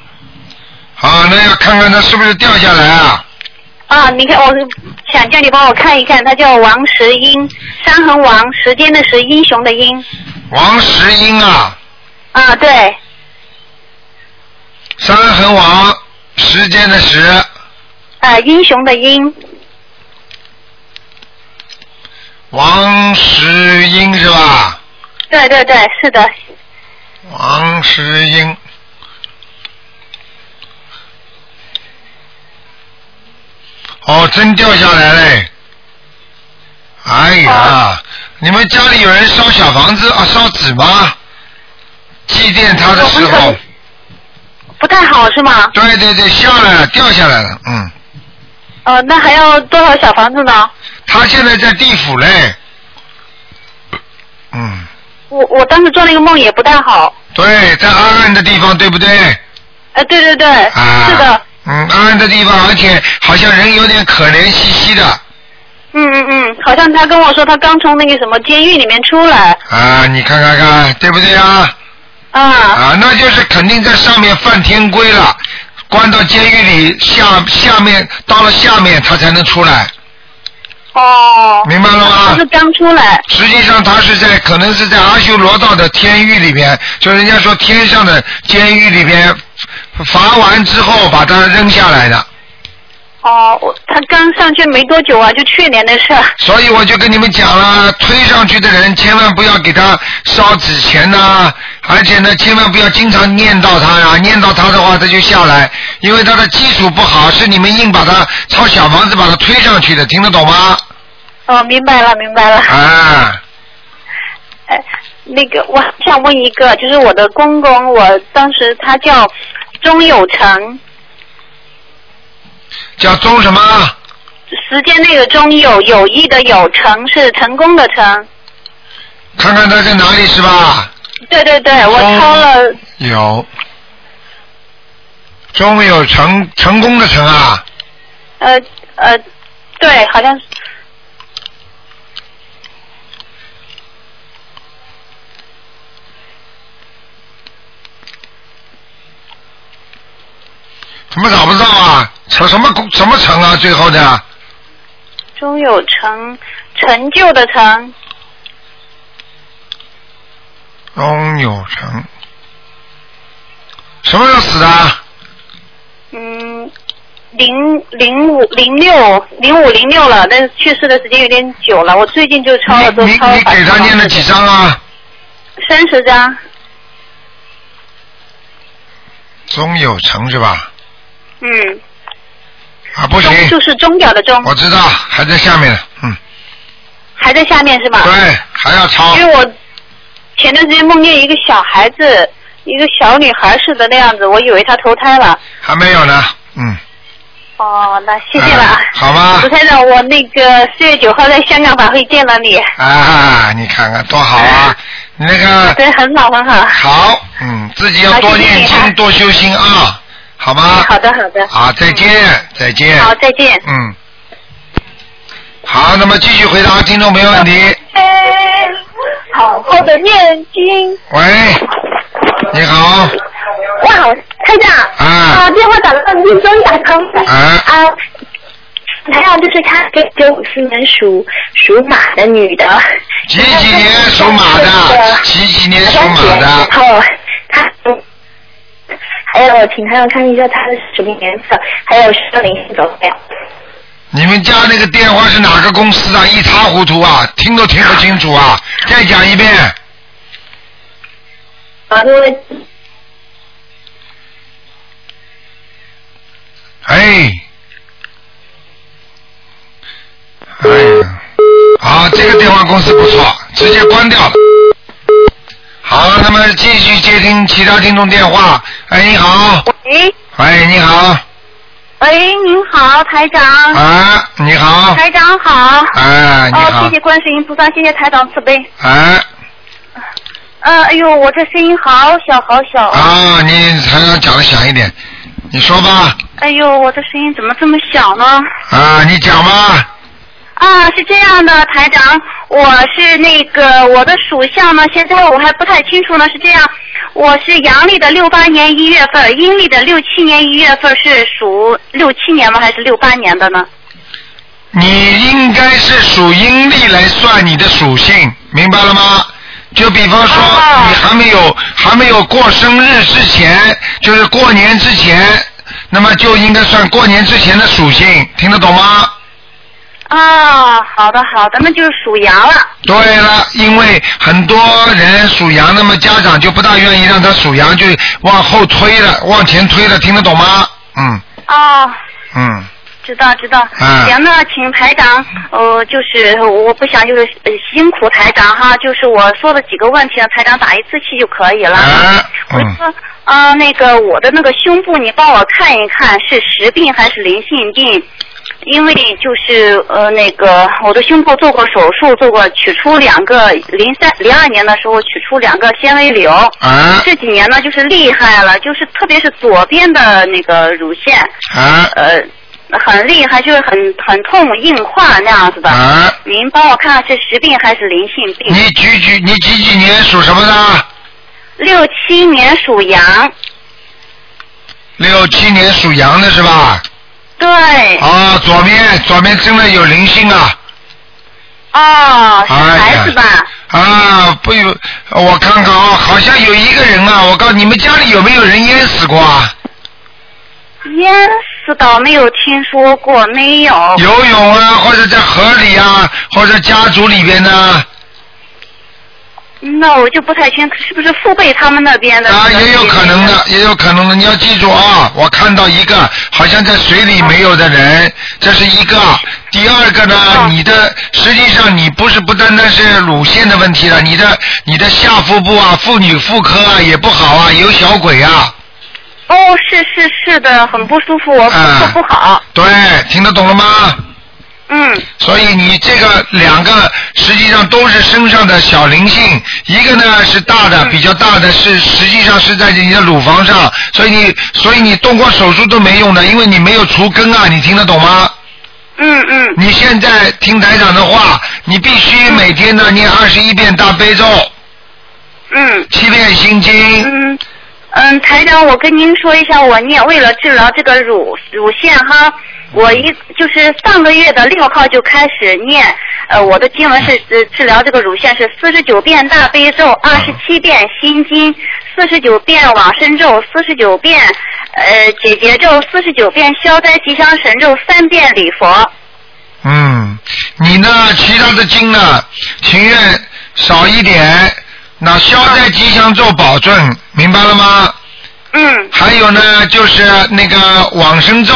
好，那要看看他是不是掉下来啊？啊。你看，我想叫你帮我看一看，他叫王石英，山横王，时间的时，英雄的英王石英啊，啊，对，山横王，时间的时，啊，英雄的英，王石英是吧？对对对，是的，王石英。哦，真掉下来嘞！哎呀，你们家里有人烧小房子啊，烧纸吗？祭奠他的时候，不太好是吗？对对对，下来了，掉下来了，嗯。呃，那还要多少小房子呢？他现在在地府嘞，嗯，我我当时做那个梦也不太好。对，在暗暗的地方，对不对？呃，对对对，啊，是的，嗯，暗暗的地方，而且好像人有点可怜兮兮的嗯嗯嗯，好像他跟我说他刚从那个什么监狱里面出来。啊，你看看看，对不对啊？啊。啊，那就是肯定在上面犯天规了，关到监狱里下下面到了下面他才能出来，哦。明白了吗？他是刚出来。实际上他是在可能是在阿修罗道的天狱里边，就人家说天上的监狱里边罚完之后把他扔下来的。哦，我他刚上去没多久啊，就去年的事儿。所以我就跟你们讲了，推上去的人千万不要给他烧纸钱呐、而且呢，千万不要经常念叨他呀、念叨他的话他就下来，因为他的基础不好，是你们硬把他抄小房子把他推上去的，听得懂吗？哦，明白了，明白了。啊，哎，那个，我想问一个，就是我的公公，我当时他叫钟有成，叫钟什么？时间那个钟有有意的有，成是成功的成。看看他在哪里是吧？对对对，我抄了，有，钟有成成功的成啊，呃呃，对，好像是怎么找不到啊？成什么功什么成啊？最后的钟有成，成就的成，钟有成，什么时候死的？嗯，零零五零六零五零六了，但是去世的时间有点久了，我最近就抄了都抄了你给他念了几张啊？三十张，钟有成是吧？嗯，啊，不行钟，就是钟表的钟，我知道，还在下面，嗯，还在下面是吧？对，还要抄因为我前段时间梦见一个小孩子，一个小女孩似的那样子，我以为她投胎了。还没有呢，嗯，哦，那谢谢了。啊好吧卢台长，我那个四月九号在香港法会见了你，啊，你看看多好啊！你那个对，很好很好。好，嗯，自己要多念经，多修心啊，好吗？好的好的。好，再见，再见。好，再见。嗯。好，那么继续回答听众朋友问题。好好的念经。喂，你好，哇，台长。啊啊电话打了半天，终于打通了。啊。啊。还有就是他九九五四年属属马的女的。几几年属马的？几几年属马的？然后他，还有请台长看一下他的什么颜色，还有生灵性走没有？你们家那个电话是哪个公司啊？一塌糊涂啊，听都听不清楚啊！再讲一遍。啊，因为哎，哎呀，好，这个电话公司不错，直接关掉了。好，那么继续接听其他听众电话。哎，你好，喂，喂，你好，喂，您好，台长。啊，你好，台长好。哎，你哦，谢谢，观世音菩萨，谢谢台长慈悲。哎，嗯，哎呦，我这声音好小好小啊！啊，你台长讲的响一点，你说吧，哎呦，我的声音怎么这么小呢？啊，你讲吧，啊，是这样的，台长，我是那个我的属相呢，现在我还不太清楚呢。是这样，我是阳历的六八年一月份，阴历的六七年一月份是属六七年吗？还是六八年的呢？你应该是属阴历来算你的属性，明白了吗？就比方说，你还没有还没有过生日之前，就是过年之前，那么就应该算过年之前的属性，听得懂吗？啊，好的好的，那就是属羊了。对了，因为很多人属羊，那么家长就不大愿意让他属羊，就往后推了，往前推了，听得懂吗？嗯哦，嗯，知道知道。啊行，那请台长，呃，就是我不想就是呃辛苦台长哈，就是我说的几个问题，让台长打一次气就可以了。我嗯说，啊、那个我的那个胸部，你帮我看一看是实病还是灵性病？因为就是呃那个我的胸部做过手术，做过取出两个零三零二年的时候取出两个纤维瘤。啊这几年呢就是厉害了，就是特别是左边的那个乳腺。啊呃，很厉害，就是很很痛硬化那样子的。啊您帮我看看是实病还是灵性病？你几几你几几年属什么的？六七年属羊。六七年属羊的是吧？对。啊，左面左面真的有灵性啊！哦，是孩子吧？啊，不有，我看看啊，好像有一个人啊，我告诉你们家里有没有人淹死过啊？淹死倒没有听说过，没有。游泳啊，或者在河里啊，或者家族里边呢？那我就不太清，是不是父辈他们那边的？啊，也有可能的，也有可能的。你要记住啊，我看到一个好像在水里没有的人，这是一个。第二个呢，你的实际上你不是不单单是乳腺的问题了，你的你的下腹部啊、妇女妇科啊也不好啊，有小鬼啊。哦，是是是的，很不舒服，我妇科不好。对，听得懂了吗？嗯。所以你这个两个实际上都是身上的小灵性，一个呢是大的，比较大的是实际上是在你的乳房上，所以你所以你动过手术都没用的，因为你没有除根啊，你听得懂吗？嗯嗯。你现在听台长的话，你必须每天呢念二十一遍大悲咒。嗯。七遍心经。嗯嗯，台长，我跟您说一下，我念为了治疗这个乳乳腺哈，我一就是上个月的六号就开始念，呃，我的经文是呃治疗这个乳腺是四十九遍大悲咒，二十七遍心经，四十九遍往生咒，四十九遍呃解结咒，四十九遍消灾吉祥神咒，三遍礼佛。嗯，你呢？其他的经呢？情愿少一点。那消灾吉祥咒保证，明白了吗？嗯。还有呢，就是那个往生咒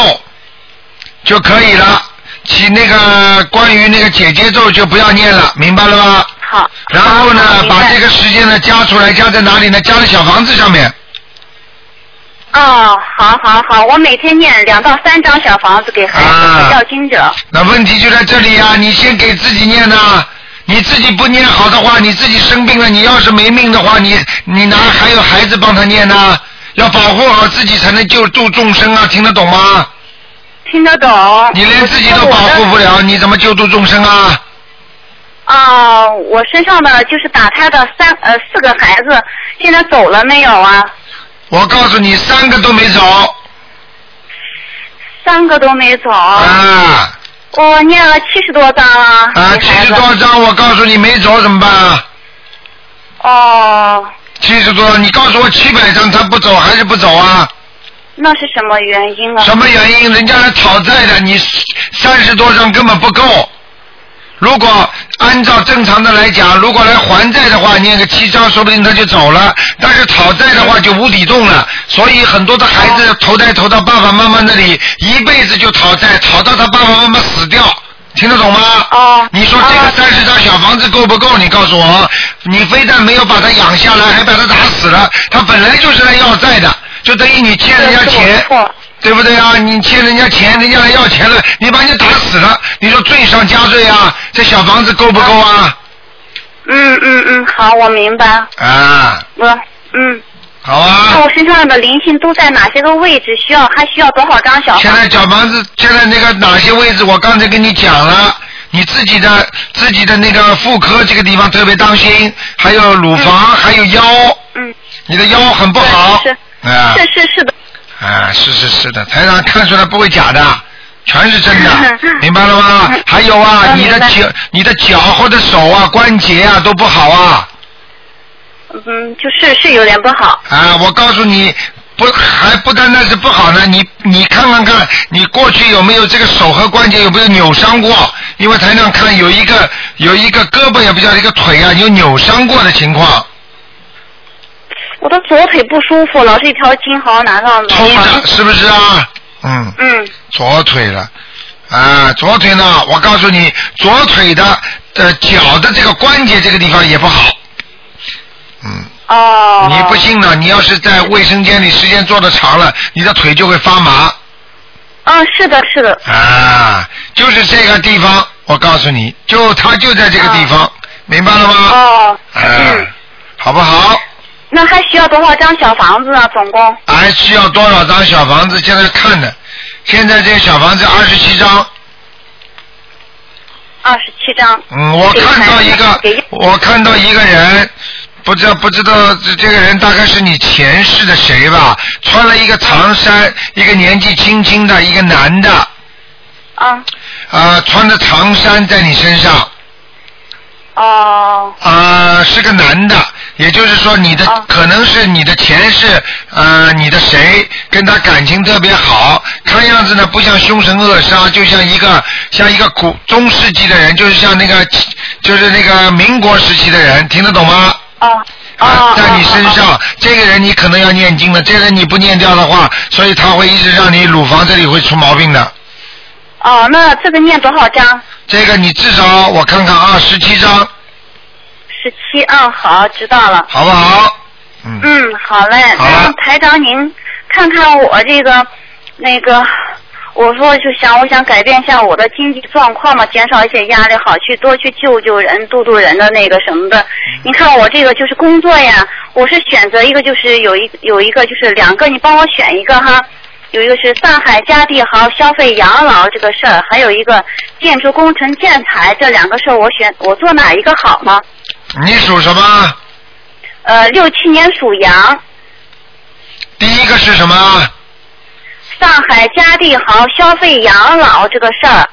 就可以了。其那个关于那个姐姐咒就不要念了，明白了吗？好。然后呢把这个时间呢加出来，加在哪里呢？加在小房子上面。哦，好好好，我每天念两到三张小房子给孩子要经者。那问题就在这里呀、你先给自己念呐、你自己不念好的话，你自己生病了，你要是没命的话，你你哪还有孩子帮他念呢？要保护好自己才能救度众生啊，听得懂吗？听得懂。你连自己都保护不了，你怎么救度众生啊？啊、我身上的就是打胎的三呃四个孩子，现在走了没有啊？我告诉你，三个都没走。三个都没走。啊。我念了七十多张了。啊，七十多张，我告诉你没走怎么办啊？哦，七十多，你告诉我七百张他不走还是不走啊？那是什么原因啊？什么原因？人家来讨债的，你三十多张根本不够。如果按照正常的来讲，如果来还债的话，念个七张，说不定他就走了。但是讨债的话就无底洞了，所以很多的孩子投胎投到爸爸妈妈那里，一辈子就讨债，讨到他爸爸妈妈死掉。听得懂吗？哦。你说这个三十张小房子够不够？你告诉我，你非但没有把他养下来，还把他打死了。他本来就是来要债的，就等于你欠人家钱，对不对啊？你欠人家钱，人家来要钱了，你把人家打死了，你说罪上加罪啊？这小房子够不够啊？嗯嗯嗯，好，我明白。啊，我嗯。好啊。那我身上的灵性都在哪些个位置？需要还需要多少张小？现在小房子，现在那个哪些位置，我刚才跟你讲了，你自己的自己的那个妇科这个地方特别当心，还有乳房，还有腰。嗯。你的腰很不好。是啊。是是是的。啊，是是是的，台上看出来不会假的，全是真的，(laughs) 明白了吗？还有啊，嗯你的脚、你的脚或者手啊、关节啊都不好啊。嗯，就是是有点不好。啊，我告诉你，不还不单单是不好呢，你你看看看，你过去有没有这个手和关节有没有扭伤过？因为台上看有一个有一个胳膊也不叫一个腿啊，有扭伤过的情况，我的左腿不舒服，老是一条筋好像拿上抽着是不是啊？嗯。嗯。左腿了，啊，左腿呢？我告诉你，左腿的呃脚的这个关节这个地方也不好。嗯。哦。你不信呢？你要是在卫生间里时间坐的长了，你的腿就会发麻。啊，是的，是的。啊，就是这个地方，我告诉你，就它就在这个地方，明白了吗？哦。嗯。好不好？那还需要多少张小房子啊？总共？还需要多少张小房子？现在看的，现在这个小房子二十七张。二十七张。嗯，我看到一个，我看到一个人，不知道不知道这这个人大概是你前世的谁吧？穿了一个长衫，一个年纪轻轻的一个男的。啊。啊，穿着长衫在你身上。哦。啊，是个男的，也就是说你的、可能是你的前世，呃，你的谁跟他感情特别好，看样子呢不像凶神恶煞，就像一个像一个古中世纪的人，就是像那个就是那个民国时期的人，听得懂吗？哦啊，在你身上，这个人你可能要念经了，这个人你不念掉的话，所以他会一直让你乳房这里会出毛病的。哦，那这个念多少章？这个你至少我看看啊，十七章，十七，嗯，好，知道了。好不好？嗯，好嘞。那台长您看看我这个那个，我说就想我想改变一下我的经济状况嘛，减少一些压力，好去多去救救人、度度人的那个什么的。你看我这个就是工作呀，我是选择一个就是有一有一个就是两个，你帮我选一个哈。有一个是上海嘉地豪消费养老这个事儿，还有一个建筑工程建材这两个事儿，我选我做哪一个好呢？你属什么？呃，六七年属羊，第一个是什么？上海嘉帝豪消费养老这个事儿，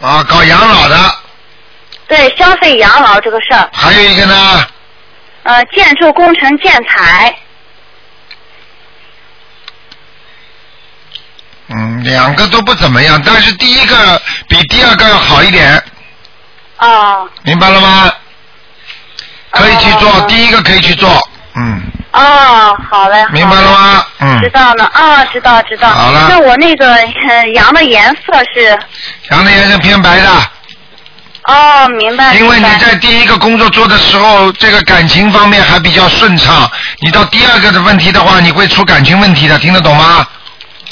啊，搞养老的。对消费养老这个事儿。还有一个呢？呃，建筑工程建材，嗯，两个都不怎么样，但是第一个比第二个要好一点，哦明白了吗？可以去做，第一个可以去做，嗯，哦，好嘞，明白了吗？嗯知，道了啊，知道知道。好了那我那个呃羊的颜色是？羊的颜色偏白的，哦，明白。因为你在第一个工作做的时候，这个感情方面还比较顺畅，你到第二个的问题的话，你会出感情问题的，听得懂吗？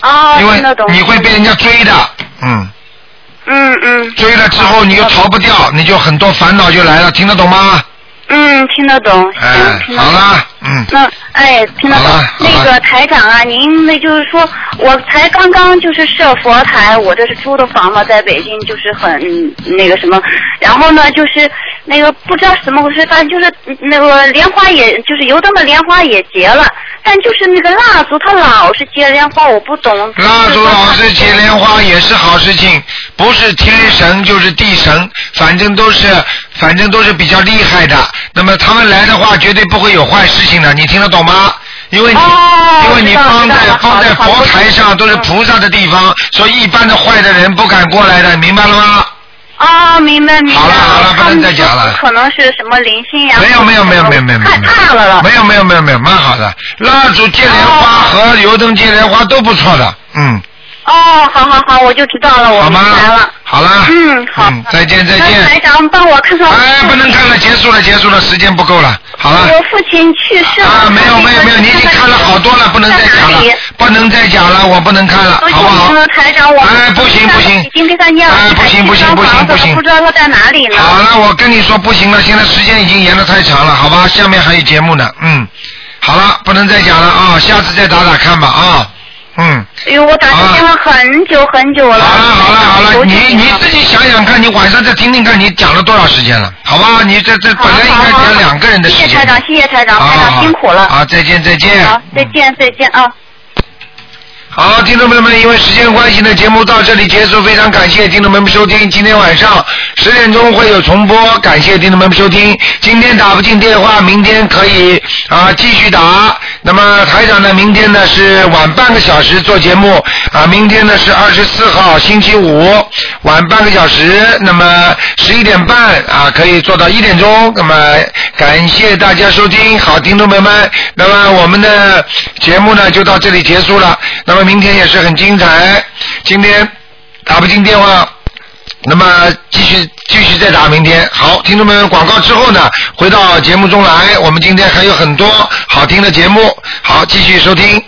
哦，因为。你会被人家追的，嗯，嗯嗯。追了之后你又逃不掉，你就很多烦恼就来了，听得懂吗？嗯，听得懂。哎，听得懂。嗯，那哎，听得懂。那个台长啊，您那就是说，我才刚刚就是设佛台，我这是租的房嘛，在北京就是很那个什么，然后呢就是那个不知道怎么回事，反正就是那个莲花也就是油灯的莲花也结了，但就是那个蜡烛它老是结莲花，我不懂。蜡烛老是结莲花也是好事情，不是天神就是地神，反正都是反正都是比较厉害的。那么他们来的话，绝对不会有坏事情的，你听得懂吗？因为你、因为你放在放在佛台上都是菩萨的地方，所以一般的坏的人不敢过来的，明白了吗？哦，明白明白。好了好了，不能再讲了。可能是什么灵性呀？没有没有没有没有没有没有，害怕了了。没有没有没有没有，蛮好的。蜡烛接莲花和油灯接莲花都不错的，嗯，哦，好好好，我就知道了，我明白了。好了。嗯，好。嗯，再见再见。台长帮我看看。哎，不能看了，结束了结束了，时间不够了，好了。我父亲去世了。啊，没有没有没有，你已经看了好多了，不能再讲了，不能再讲了，我不能看了，好不好？了，台长，我哎，不行不行，已经给他念了哎，不行不行不行不行不知道他在哪里呢。好了，我跟你说不行了，现在时间已经延的太长了，好吧？下面还有节目呢，嗯，好了，不能再讲了啊，下次再打打看吧啊，嗯。哎呦，我打这电话很久很久了。好了好了好了，你你自己想想看，你晚上再听听看，你讲了多少时间了？好吧，你这这本来应该讲两个人的时间。谢谢台长，谢谢台长，台长辛苦了。好，再见再见。好，再见再见啊。好，听众朋友们，因为时间关系呢，节目到这里结束，非常感谢听众朋友们收听。今天晚上十点钟会有重播，感谢听众朋友们收听。今天打不进电话，明天可以啊继续打。那么台长呢，明天呢是晚半个小时做节目啊，明天呢是二十四号星期五晚半个小时，那么十一点半啊可以做到一点钟。那么感谢大家收听，好，听众朋友们，那么我们的节目呢就到这里结束了。那么明天也是很精彩，今天打不进电话。那么继续继续再打，明天。好，听众们，广告之后呢，回到节目中来，我们今天还有很多好听的节目，好，继续收听。